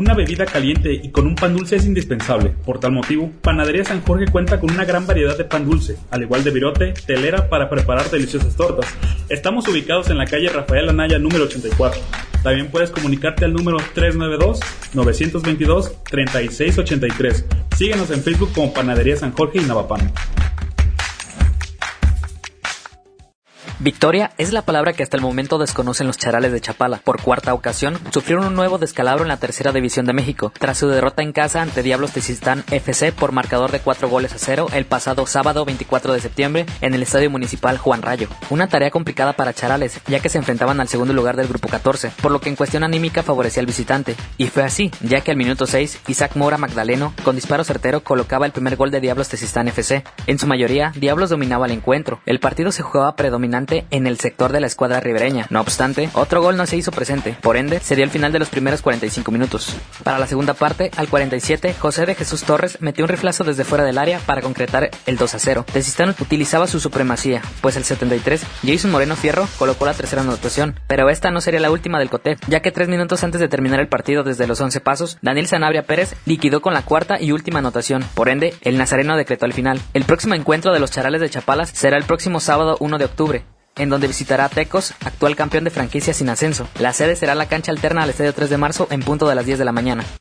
Una bebida caliente y con un pan dulce es indispensable. Por tal motivo, Panadería San Jorge cuenta con una gran variedad de pan dulce, al igual de virote, telera para preparar deliciosas tortas. Estamos ubicados en la calle Rafael Anaya número 84. También puedes comunicarte al número 392-922-3683. Síguenos en Facebook como Panadería San Jorge y Navapán. Victoria es la palabra que hasta el momento desconocen los charales de Chapala. Por cuarta ocasión, sufrieron un nuevo descalabro en la tercera división de México, tras su derrota en casa ante Diablos Tezistán FC por marcador de 4 goles a 0 el pasado sábado 24 de septiembre en el Estadio Municipal Juan Rayo. Una tarea complicada para Charales, ya que se enfrentaban al segundo lugar del grupo 14, por lo que en cuestión anímica favorecía al visitante. Y fue así, ya que al minuto 6, Isaac Mora Magdaleno, con disparo certero, colocaba el primer gol de Diablos Tezistán FC. En su mayoría, Diablos dominaba el encuentro. El partido se jugaba predominante en el sector de la escuadra ribereña. No obstante, otro gol no se hizo presente. Por ende, sería el final de los primeros 45 minutos. Para la segunda parte, al 47, José de Jesús Torres metió un riflazo desde fuera del área para concretar el 2 a 0. Desistano utilizaba su supremacía, pues el 73, Jason Moreno Fierro colocó la tercera anotación. Pero esta no sería la última del Cotet, ya que tres minutos antes de terminar el partido desde los 11 pasos, Daniel Sanabria Pérez liquidó con la cuarta y última anotación. Por ende, el Nazareno decretó el final. El próximo encuentro de los Charales de Chapalas será el próximo sábado 1 de octubre, en donde visitará a Tecos, actual campeón de franquicia sin ascenso. La sede será la cancha alterna al Estadio 3 de marzo en punto de las 10 de la mañana.